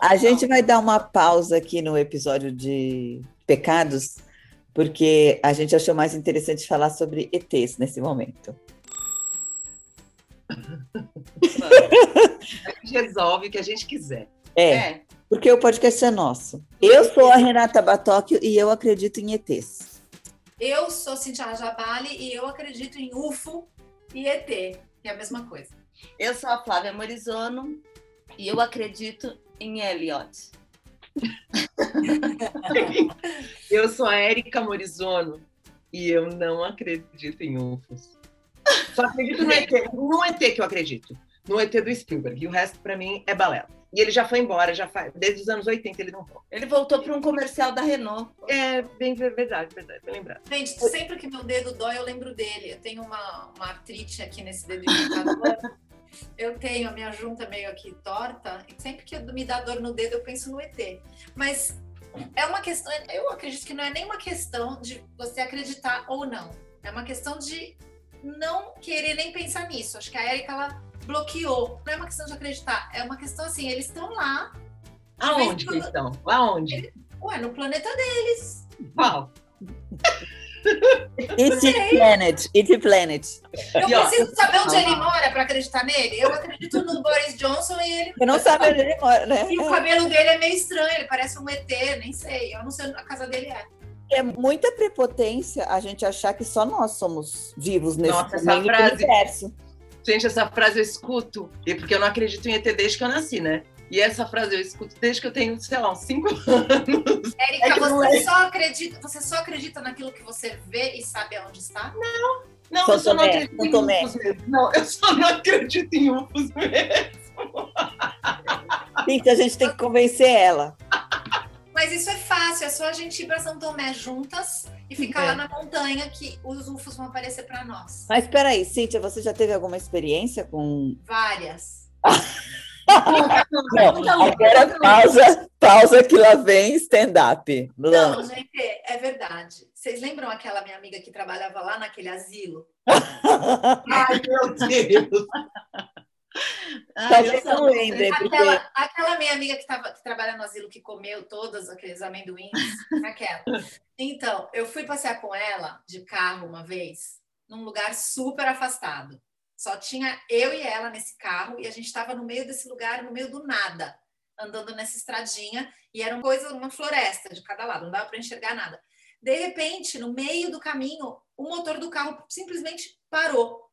A gente vai dar uma pausa aqui no episódio de pecados, porque a gente achou mais interessante falar sobre ETs nesse momento. a gente resolve o que a gente quiser. É, é, porque o podcast é nosso. Eu sou a Renata Batóquio e eu acredito em ETs. Eu sou Cintia Jabali e eu acredito em UFO e ET, que é a mesma coisa. Eu sou a Flávia Morizono e eu acredito em Elliot. eu sou a Érica Morizono e eu não acredito em UFOs. Só acredito no ET, no ET que eu acredito. No ET do Spielberg. E o resto, para mim, é balela. E ele já foi embora, já faz, desde os anos 80 ele não volta. Ele voltou para um comercial da Renault. É, bem verdade, verdade, bem lembrado. Gente, sempre que meu dedo dói, eu lembro dele. Eu tenho uma, uma artrite aqui nesse dedo indicador. eu tenho a minha junta meio aqui torta, e sempre que me dá dor no dedo, eu penso no ET. Mas é uma questão, eu acredito que não é nem uma questão de você acreditar ou não. É uma questão de não querer nem pensar nisso. Acho que a Erika, ela bloqueou. Não é uma questão de acreditar, é uma questão assim, eles estão lá. Aonde que estão? Aonde? Ué, no planeta deles. Qual? It's planet, it's planet. Eu preciso saber onde ele mora para acreditar nele. Eu acredito no Boris Johnson e ele. Eu não sabe onde ele mora, né? E o cabelo dele é meio estranho, ele parece um ET, nem sei. Eu não sei onde a casa dele é. É muita prepotência a gente achar que só nós somos vivos nesse Nossa, essa frase, universo. Gente, essa frase eu escuto, e porque eu não acredito em ET desde que eu nasci, né? E essa frase eu escuto desde que eu tenho, sei lá, uns cinco anos. Érica, é você, é... só acredita, você só acredita naquilo que você vê e sabe aonde está? Não. Não, São eu só não acredito em UFOs mesmo. Não, eu só não acredito em UFOs mesmo. Então a gente tem que convencer ela. Mas isso é fácil, é só a gente ir para São Tomé juntas e ficar é. lá na montanha que os UFOs vão aparecer para nós. Mas peraí, Cíntia, você já teve alguma experiência com. Várias. Não, agora pausa, pausa que lá vem stand-up. Não, gente, é verdade. Vocês lembram aquela minha amiga que trabalhava lá naquele asilo? Ai, meu Deus! Talvez não lembre. Aquela, porque... aquela minha amiga que, tava, que trabalha no asilo, que comeu todos aqueles amendoins, aquela. Então, eu fui passear com ela de carro uma vez, num lugar super afastado. Só tinha eu e ela nesse carro e a gente estava no meio desse lugar, no meio do nada, andando nessa estradinha e era uma coisa, uma floresta de cada lado, não dava para enxergar nada. De repente, no meio do caminho, o motor do carro simplesmente parou.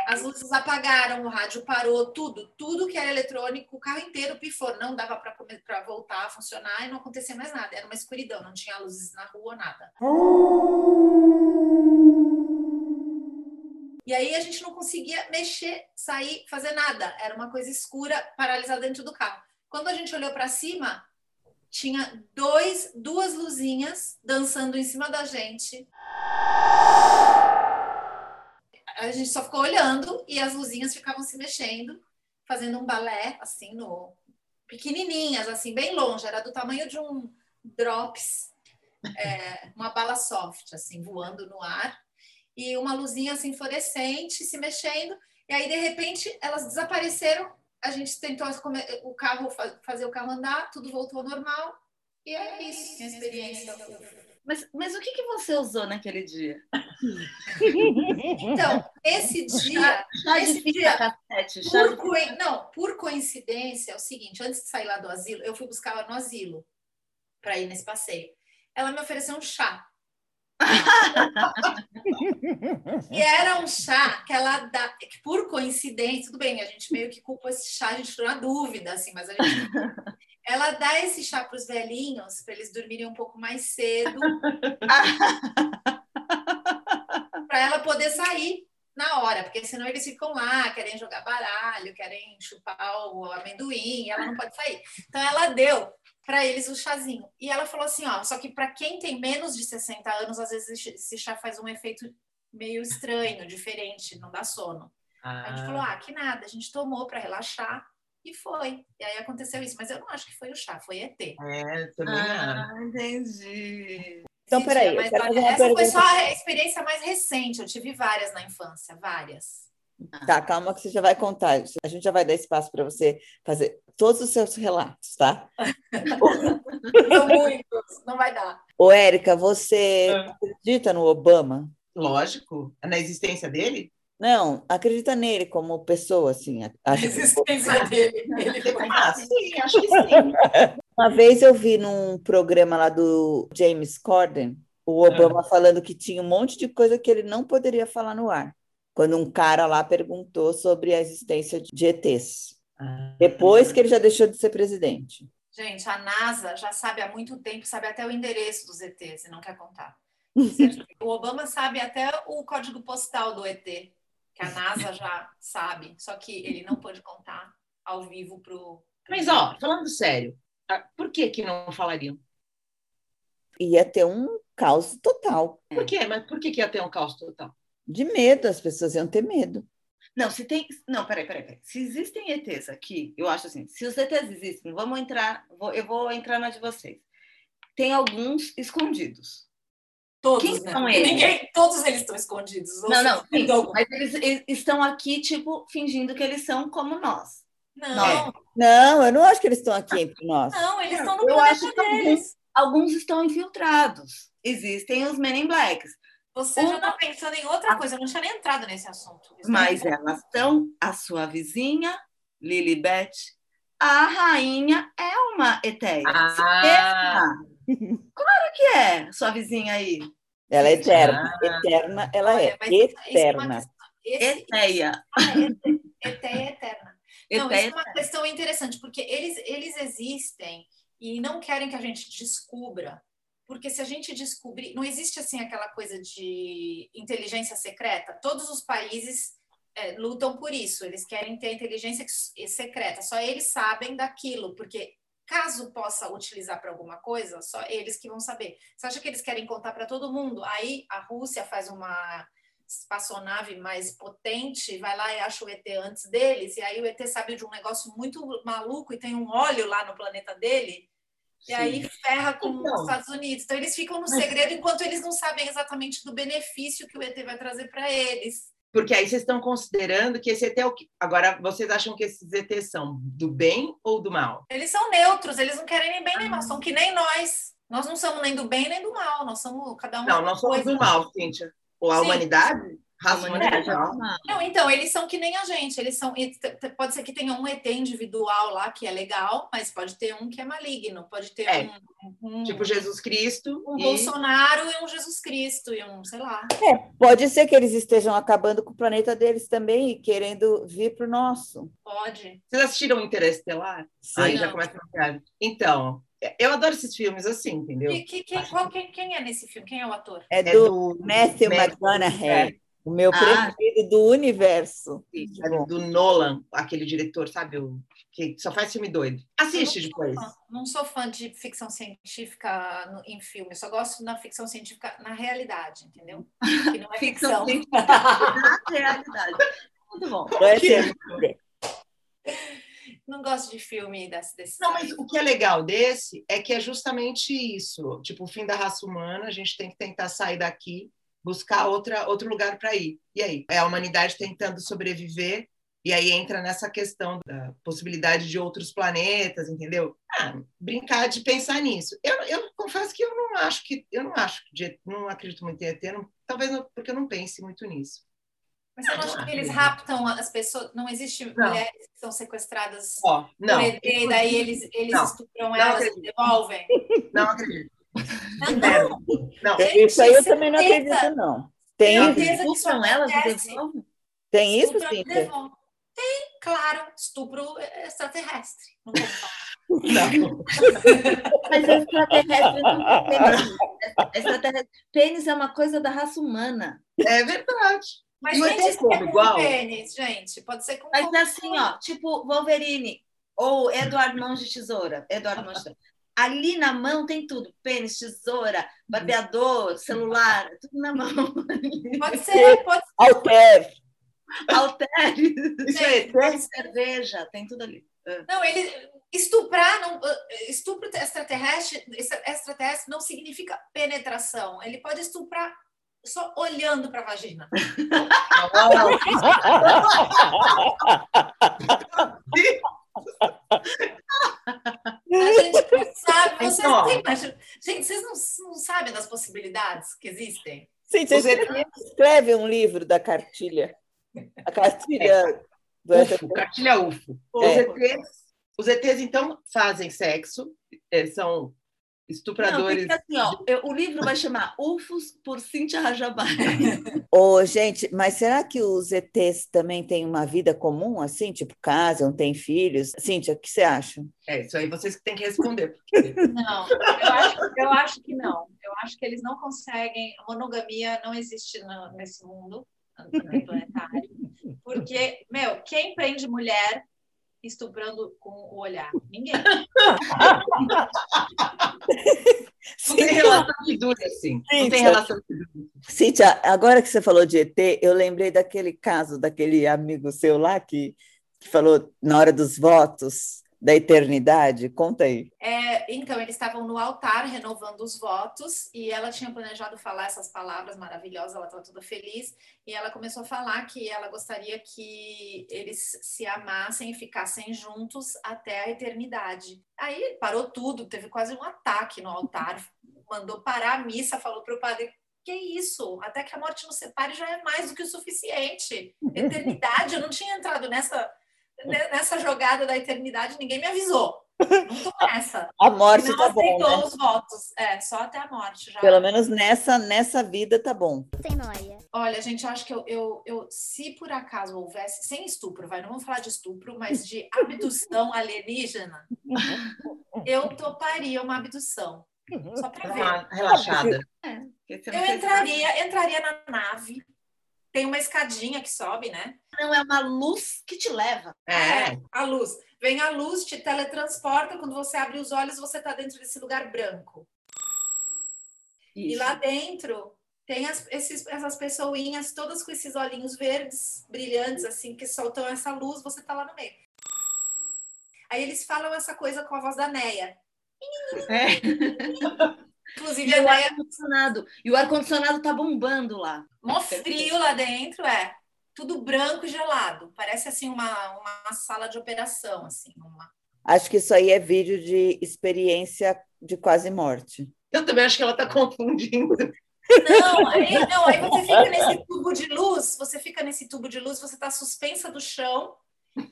As luzes apagaram, o rádio parou, tudo, tudo que era eletrônico, o carro inteiro pifou, não dava para voltar a funcionar e não acontecia mais nada. Era uma escuridão, não tinha luzes na rua, nada. E aí a gente não conseguia mexer, sair, fazer nada. Era uma coisa escura, paralisada dentro do carro. Quando a gente olhou para cima, tinha dois, duas luzinhas dançando em cima da gente. A gente só ficou olhando e as luzinhas ficavam se mexendo, fazendo um balé, assim, no pequenininhas, assim, bem longe. Era do tamanho de um drops, é, uma bala soft, assim, voando no ar e uma luzinha assim fluorescente se mexendo, e aí de repente elas desapareceram. A gente tentou o carro fazer o carro andar, tudo voltou ao normal, e é isso, minha experiência. Mas, mas o que, que você usou naquele dia? Então, esse dia. Chá esse dia cassete, por co... Não, por coincidência, é o seguinte: antes de sair lá do asilo, eu fui buscar ela no asilo para ir nesse passeio. Ela me ofereceu um chá e era um chá que ela dá, que por coincidência, tudo bem, a gente meio que culpa esse chá, a gente ficou na dúvida, assim, mas a gente. Ela dá esse chá para os velhinhos, para eles dormirem um pouco mais cedo, para ela poder sair na hora, porque senão eles ficam lá, querem jogar baralho, querem chupar o amendoim, ela não pode sair. Então ela deu para eles o chazinho. E ela falou assim, ó, só que para quem tem menos de 60 anos, às vezes esse chá faz um efeito meio estranho, diferente, não dá sono. Ah. A gente falou, ah, que nada, a gente tomou para relaxar e foi. E aí aconteceu isso, mas eu não acho que foi o chá, foi ET. É, também ah, entendi. Então, peraí. Mas, essa pergunta. foi só a experiência mais recente, eu tive várias na infância, várias. Tá, calma que você já vai contar. A gente já vai dar espaço para você fazer todos os seus relatos, tá? São muitos, não vai dar. Ô, Érica, você É. acredita no Obama? Lógico, na existência dele. Não, acredita nele como pessoa, assim. A acha que- existência dele. Ele foi Ah, sim, acho que sim. Uma vez eu vi num programa lá do James Corden, o Obama falando que tinha um monte de coisa que ele não poderia falar no ar. Quando um cara lá perguntou sobre a existência de ETs. Depois que ele já deixou de ser presidente. Gente, a NASA já sabe há muito tempo, sabe até o endereço dos ETs e não quer contar. O Obama sabe até o código postal do ET, que a NASA já sabe, só que ele não pode contar ao vivo pro. Mas, ó, falando sério, ah, por que que não falariam? Ia ter um caos total. Por quê? Mas por que que ia ter um caos total? De medo, as pessoas iam ter medo. Não, se tem. Não, peraí, peraí, peraí. Se existem ETs aqui, eu acho assim, se os ETs existem, vamos entrar, vou- eu vou entrar na de vocês. Tem alguns escondidos. Todos, Quem né? são eles? Ninguém, todos eles estão escondidos. Não, não, sim, mas eles, eles estão aqui, tipo, fingindo que eles são como nós. Não, Não. Não, eu não acho que eles estão aqui entre nós. não, eles estão no Eu planeta acho que alguns- deles. Alguns estão infiltrados. Existem os Men in Blacks, Você já está pensando em outra coisa, eu não tinha nem entrado nesse assunto. Isso mas é- elas são a sua vizinha, Lilibet. A rainha é uma eteia. Ah, Claro que é, sua vizinha aí. Ela é eterna. Ah. Eterna, ela é. Olha, é uma Eterna. Eteia. Ah, é, Eteia eterna. Não, Eteia isso é uma questão interessante, porque eles, eles existem e não querem que a gente descubra. Porque se a gente descobrir. Não existe assim aquela coisa de inteligência secreta. Todos os países é, lutam por isso. Eles querem ter inteligência secreta. Só eles sabem daquilo, porque caso possa utilizar para alguma coisa, só eles que vão saber. Você acha que eles querem contar para todo mundo? Aí a Rússia faz uma espaçonave mais potente, vai lá e acha o ET antes deles, e aí o ET sabe de um negócio muito maluco e tem um óleo lá no planeta dele, e aí ferra com Então. os Estados Unidos. Então eles ficam no segredo enquanto eles não sabem exatamente do benefício que o ET vai trazer para eles. porque aí vocês estão considerando que esse ET é o que. Agora, vocês acham que esses ETs são do bem ou do mal? Eles são neutros, eles não querem nem bem nem mal, são que nem nós. Nós não somos nem do bem nem do mal, nós somos cada um. Não, uma nós somos coisa. do mal, Cíntia. Ou a Sim. humanidade? É uma- Não, então, eles são que nem a gente. Eles são. Pode ser que tenha um ET individual lá que é legal, mas pode ter um que é maligno. Pode ter É. um, um, Tipo Jesus Cristo. um e- Bolsonaro e um Jesus Cristo e um, sei lá. Pode ser que eles estejam acabando com o planeta deles também e querendo vir para o nosso. Pode. Vocês assistiram Interestelar? Aí já começa a viagem. Então, eu adoro esses filmes assim, entendeu? E que, quem, qual, quem, quem é nesse filme? Quem é o ator? É É do do Matthew Matthew McConaughey, o meu Ah. preferido do universo. é do Nolan, aquele diretor, sabe? O, que só faz filme doido. Assiste não depois. Sou fã, não sou fã de ficção científica no- em filme, eu só gosto na ficção científica na realidade, entendeu? Que não é Ficção ficção. na realidade. Muito bom. Não é Que- ser- não gosto de filme desse. desse Não, mas o que é legal desse é que é justamente isso. Tipo, o fim da raça humana, a gente tem que tentar sair daqui, buscar outra, outro lugar para ir. E aí? É a humanidade tentando sobreviver, e aí entra nessa questão da possibilidade de outros planetas, entendeu? Ah, brincar de pensar nisso. Eu, eu confesso que eu não acho que eu não acho que não acredito muito em ET, não- talvez não- porque eu não pense muito nisso. Mas você não acha que eles raptam as pessoas? Não existe Não. mulheres que são sequestradas Ó, não, por ET e daí eles, eles Não. estupram Não elas e acredito. devolvem? não acredito. Não, Não, Gente, Isso aí eu também não acredito, não. Tem, certeza que isso Estupram elas tem isso, devolvem. Tem, claro, estupro extraterrestre. Não vou falar. não. Mas extraterrestre não tem pênis. Extraterrestre. Pênis é uma coisa da raça humana. É verdade. Mas E o nem ET diz que como, é com igual? pênis, gente. Pode ser com Mas assim, ó, tipo Wolverine ou Eduardo Mãos de Tesoura. Eduardo Mãos de Tesoura. Ali na mão tem tudo: pênis, tesoura, bateador, celular, tudo na mão. Pode ser, pode Alter. Halteres, Isso é ET? cerveja, tem tudo ali. Não, ele estuprar, não, estupro extraterrestre, extraterrestre não significa penetração. Ele pode estuprar só olhando para a vagina. A gente não sabe, vocês, Então, mas, gente, vocês não, não sabem das possibilidades que existem? Sim, você Os ETs escreve um livro da cartilha. A cartilha do UFO, cartilha UFO. Os, É. ETs, os ETs, então, fazem sexo, é, são Não, estupradores. que, assim, ó, eu- o livro vai chamar UFOs por Cíntia Rajabari. Ô, gente, mas será que os ETs também têm uma vida comum, assim? Tipo, casam, têm filhos? Cíntia, o que você acha? É, isso aí vocês que têm que responder. porque- Não, eu acho, eu acho que não. Eu acho que eles não conseguem. A monogamia não existe no- nesse mundo no planetário. Porque, meu, quem prende mulher estuprando com o olhar? Ninguém. Não tem relação que dure assim. Não tem relação que dure. Cíntia, agora que você falou de ET, eu lembrei daquele caso daquele amigo seu lá que, que falou na hora dos votos da eternidade. Conta aí. É, então, eles estavam no altar renovando os votos e ela tinha planejado falar essas palavras maravilhosas, ela estava toda feliz e ela começou a falar que ela gostaria que eles se amassem e ficassem juntos até a eternidade. Aí parou tudo, teve quase um ataque no altar, mandou parar a missa, falou para o padre. Que isso? Até que a morte nos separe já é mais do que o suficiente. Eternidade, eu não tinha entrado nessa, nessa jogada da eternidade, ninguém me avisou. Não tô nessa. A morte não tá bom, aceitou né? os votos. É, só até a morte já. Pelo menos nessa, nessa vida tá bom. Sem noia. Olha, gente, eu acho que eu, eu, eu, se por acaso houvesse, sem estupro, vai, não vamos falar de estupro, mas de abdução alienígena, eu toparia uma abdução. Só para Dá ver. uma relaxada. Não Eu entraria, entraria na nave. Tem uma escadinha que sobe, né? Não é uma luz que te leva. É. A luz. Vem a luz, te teletransporta. Quando você abre os olhos, você está dentro desse lugar branco. E Isso. lá dentro tem as- esses- essas pessoinhas todas com esses olhinhos verdes, brilhantes, assim, que soltam essa luz, você tá lá no meio. Aí eles falam essa coisa com a voz da Neia. É. Inclusive, E o ar-condicionado. E o ar-condicionado tá bombando lá. mó frio lá dentro, é. Tudo branco e gelado. Parece, assim, uma, uma sala de operação, assim. Uma... Acho que isso aí é vídeo de experiência de quase morte. Eu também acho que ela está confundindo. Não, aí, não, aí você fica nesse tubo de luz, você fica nesse tubo de luz, você está suspensa do chão,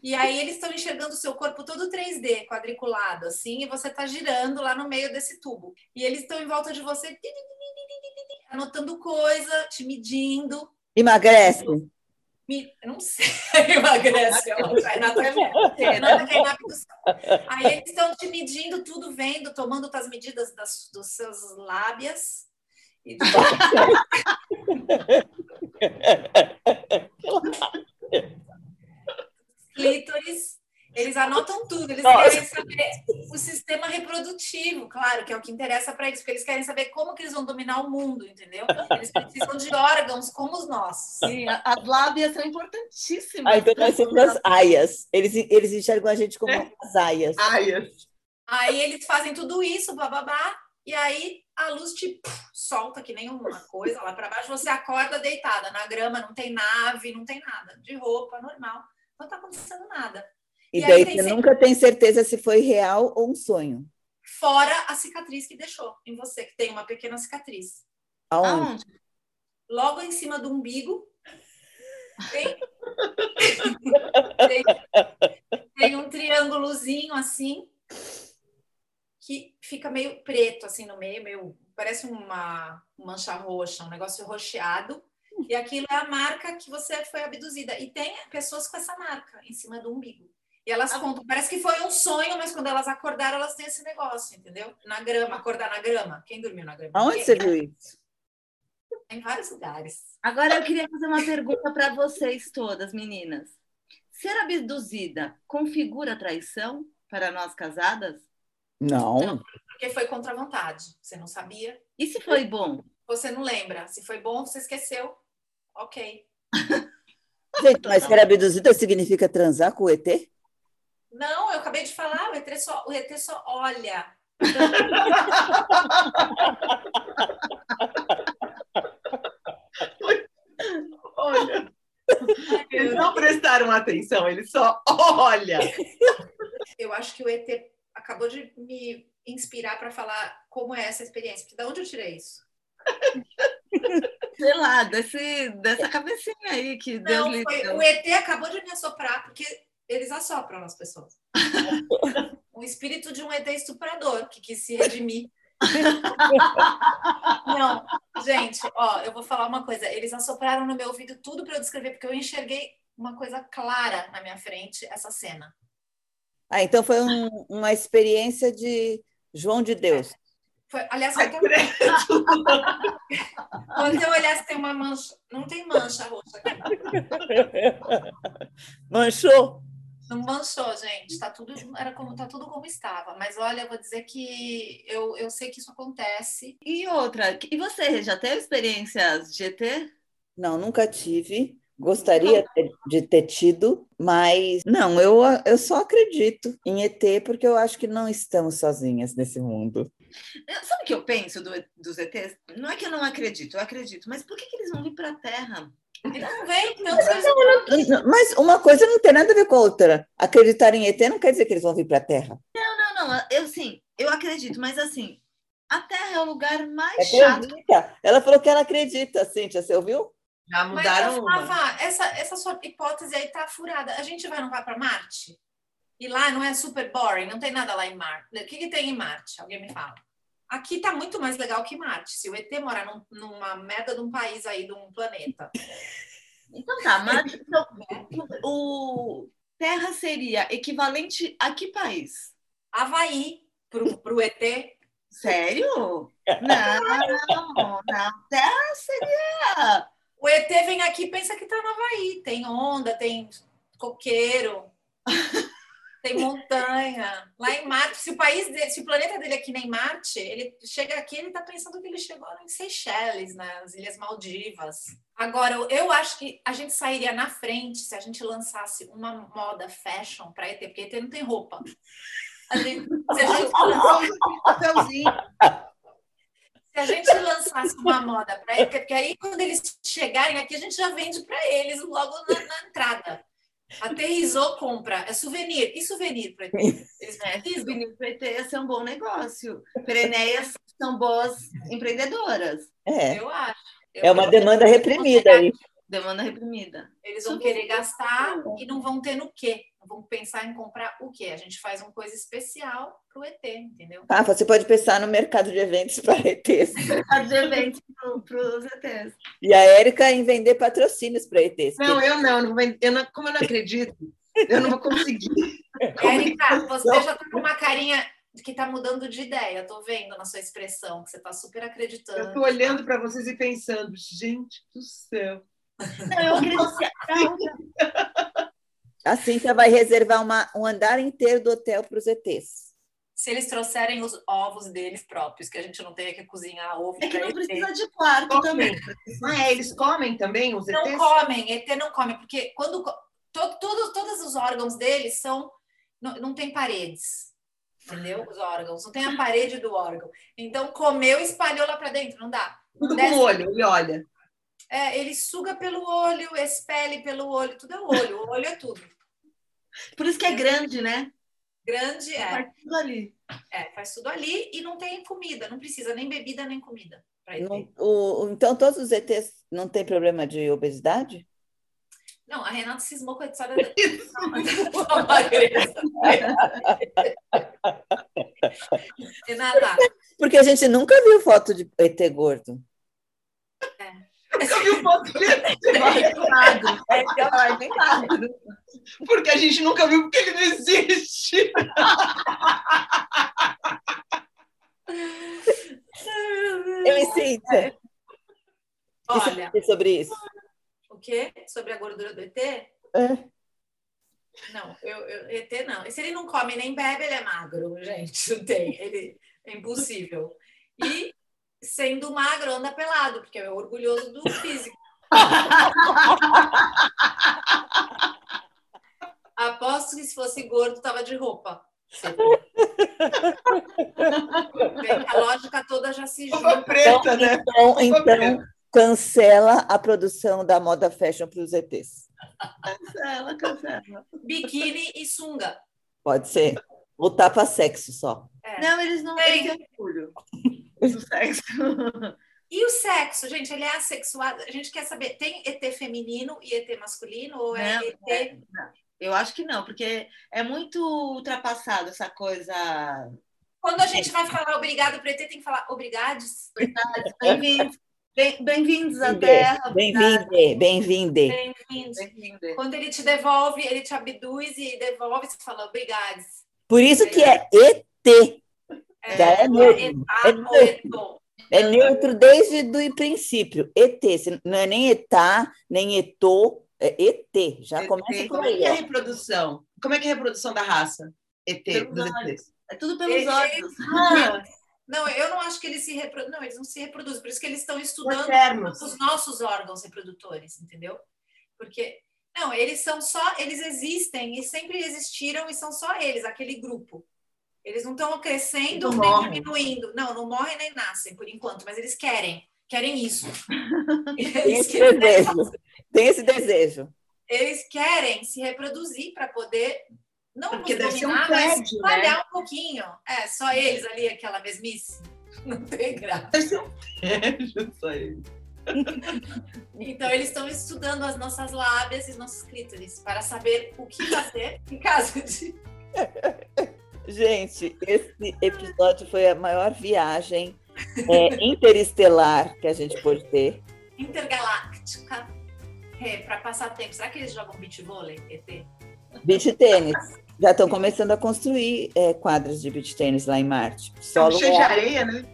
e aí eles estão enxergando o seu corpo todo 3D, quadriculado, assim, e você está girando lá no meio desse tubo. E eles estão em volta de você, anotando coisa, te medindo. Emagrece. Me... Não sei, emagrece. Renata. Aí eles estão te medindo tudo, vendo, tomando as medidas das, dos seus lábias. E clítoris. Eles anotam tudo, eles Nossa. querem saber o sistema reprodutivo, claro, que é o que interessa para eles, porque eles querem saber como que eles vão dominar o mundo, entendeu? Eles precisam de órgãos como os nossos. Sim, a- as lábias são importantíssimas. Ah, então nós somos as aias. Eles, eles enxergam a gente como as aias. Ai, eu- Aí eles fazem tudo isso, bababá, e aí a luz te puf, solta que nem uma coisa lá para baixo, você acorda deitada na grama, não tem nave, não tem nada, de roupa, normal. Não tá acontecendo nada. E E daí você sempre- nunca tem certeza se foi real ou um sonho. Fora a cicatriz que deixou em você, que tem uma pequena cicatriz. Aonde? Aonde? Logo em cima do umbigo tem, tem, tem um triângulozinho assim que fica meio preto assim no meio, meio parece uma mancha roxa, um negócio roxeado. E aquilo é a marca que você foi abduzida. E tem pessoas com essa marca em cima do umbigo. E elas contam, parece que foi um sonho, mas quando elas acordaram, elas têm esse negócio, entendeu? Na grama, acordar na grama. Quem dormiu na grama? Aonde você viu isso? Em vários lugares. Agora eu queria fazer uma pergunta para vocês todas, meninas. Ser abduzida configura traição para nós casadas? Não. Não. Porque foi contra a vontade. Você não sabia, E se foi bom? você não lembra. Se foi bom, você esqueceu. Ok. Gente, mas ser abduzida então, significa transar com o ET? Não, eu acabei de falar, o ET só, o ET só olha. olha. Eles não prestaram atenção, ele só olha. Eu acho que o ET acabou de me inspirar para falar como é essa experiência, porque onde eu tirei isso? Sei lá, desse, dessa cabecinha aí que Deus Não, lhe foi, deu. o ET acabou de me assoprar, porque eles assopram as pessoas. o espírito de um ET estuprador que quis se redimir. Não, gente, ó, eu vou falar uma coisa. Eles assopraram no meu ouvido tudo para eu descrever, porque eu enxerguei uma coisa clara na minha frente, essa cena. Ah, então foi um- uma experiência de João de Deus. Foi, aliás, Ai, quando, credo. quando eu olhasse, tem uma mancha. Não tem mancha roxa aqui. Manchou? Não manchou, gente. Tá tudo, era como, tá tudo como estava. Mas olha, eu vou dizer que eu, eu sei que isso acontece. E outra, e você já teve experiências de ET? Não, nunca tive. Gostaria de ter tido, mas não, eu, eu só acredito em ET porque eu acho que não estamos sozinhas nesse mundo. Sabe o que eu penso do- dos ETs? Não é que eu não acredito, eu acredito, mas por que, que eles não vêm para a Terra? Não vem, tanto Mas uma coisa não tem nada a ver com a outra. Acreditar em ET não quer dizer que eles vão vir para a Terra. Não, não, eu sim, eu acredito, mas assim, a Terra é o lugar mais chato. Acredita? Ela falou que ela acredita, Cíntia, você ouviu? Já Mas, mudaram uma. Rafa, essa, essa sua hipótese aí tá furada. A gente vai não vai para Marte? E lá não é super boring, não tem nada lá em Marte. O que, que tem em Marte? Alguém me fala. Aqui tá muito mais legal que Marte. Se o ET mora num- numa merda de um país aí, de um planeta. Então tá, mas então, o Terra seria equivalente a que país? Havaí, pro, pro ET. Sério? Não, não, Terra seria. O ET vem aqui e pensa que tá no Havaí. Tem onda, tem coqueiro, tem montanha. Lá em Marte, se o país dele, se o planeta dele aqui nem Marte, ele chega aqui, ele tá pensando que ele chegou em Seychelles, nas Ilhas Maldivas. Agora, eu acho que a gente sairia na frente se a gente lançasse uma moda fashion para ET, porque ET não tem roupa. A gente, se, a gente, Papelzinho. se a gente lançasse uma moda para ET, porque aí quando eles chegarem aqui, a gente já vende para eles logo na, na entrada. Aterrizou, compra. É souvenir. E souvenir para ET? Eles É, precisam. souvenir PT ia ser um bom negócio. Pereneias são boas empreendedoras. É, Eu acho. Eu é uma demanda reprimida aí. Demanda reprimida. Eles vão querer gastar e não vão ter no quê? Não vão pensar em comprar o quê? A gente faz uma coisa especial para o ET, entendeu? Ah, você pode pensar no mercado de eventos para ETs. Fazer eventos para os ETs. E a Érica em vender patrocínios para ETs. que- Não, eu não, não vou- eu não- como eu não acredito, eu não vou conseguir. Érica, você já tá com uma carinha de que tá mudando de ideia. Tô vendo na sua expressão que você tá super acreditando. Eu tô olhando para vocês e pensando, gente do céu. Não, eu acredito que A Cíntia vai reservar uma- um andar inteiro do hotel para os ETs. Se eles trouxerem os ovos deles próprios, que a gente não tenha que cozinhar ovo é que não ET. precisa de quarto também. Ah, é, eles comem também os Não ETs? comem, ET não come, porque quando co- to- todos, todos os órgãos deles são não, não tem paredes, entendeu? Os órgãos, não tem a parede do órgão. Então comeu e espalhou lá para dentro, não dá. Tudo Desce- com o olho, ele olha. É, ele suga pelo olho, expele pelo olho, tudo é olho, o olho é tudo. Por isso que é grande, né? Grande é, Faz tudo ali. é, faz tudo ali e não tem comida, não precisa nem bebida nem comida. Não- o- o- então, todos os ETs não têm problema de obesidade? Não, a Renata cismou com a história da da magreza. Renata, Porque a gente nunca viu foto de ET gordo. Nunca vi um bem magro. É, vai bem magro. porque a gente nunca viu porque ele não existe. Eu e você olha, diz sobre isso? o quê? Sobre a gordura do ET? É. Não, eu, eu- ET não. E se ele não come nem bebe, ele é magro, gente. Não tem. Ele é impossível. E sendo magro, anda pelado, porque é orgulhoso do físico. Aposto que se fosse gordo, tava de roupa. A lógica toda já se junta. preta, né? Então, então cancela a produção da moda fashion para os ETs. Cancela, cancela. Biquíni e sunga. Pode ser. Ou tapa-sexo só. É. Não, eles não têm orgulho do sexo. E o sexo, gente, ele é assexuado. A gente quer saber, tem ET feminino e ET masculino? Ou é Não, ET é, não. Eu acho que não, porque é muito ultrapassado essa coisa. Quando a gente vai falar obrigado para ET, tem que falar obrigades. Bem-vindos bem, bem-vindos à Bem-vinde, Terra. Bem-vinde, bem-vinde. Bem-vindo. Quando ele te devolve, ele te abduz e devolve, você fala obrigades. Por isso que é ET. É, Já é é neutro. etá É neutro. eto. É neutro desde o princípio. ET. Não é nem etá, nem etô, é ET. Já ET. começa por Como é aí. que é a reprodução? Como é que é a reprodução da raça? ET, Pelos dos olhos. ETs. É tudo pelos olhos. Ah, Não, eu não acho que eles se reproduzem. Não, eles não se reproduzem. Por isso que eles estão estudando os nossos órgãos reprodutores, entendeu? Porque não, eles são só, eles existem e sempre existiram e são só eles, aquele grupo. Eles não estão crescendo Não nem morrem. diminuindo. Não, não morrem nem nascem por enquanto, mas eles querem, querem isso. Tem Eles esse querem, desejo. Tem esse desejo. eles querem se reproduzir para poder não Porque nos ser um dominar, mas né? espalhar um pouquinho. É, só eles ali, aquela mesmice. Não tem graça. Deve ser um tédio isso aí. Então, eles estão estudando as nossas lábias e os nossos clítoris para saber o que fazer em caso de. Gente, esse episódio foi a maior viagem é, interestelar que a gente pôde ter. intergaláctica é, para passar tempo. Será que eles jogam beach vôlei, ET? Beach tênis. Já estão começando a construir é, quadras de beach tênis lá em Marte. O Tá solo, cheio de é, areia, né?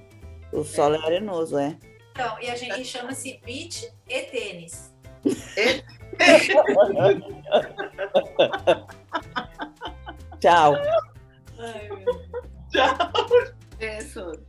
o solo é arenoso, é. Então, e a gente e chama-se beach e tênis. Tchau. Ai, meu Deus. Tchau. Isso.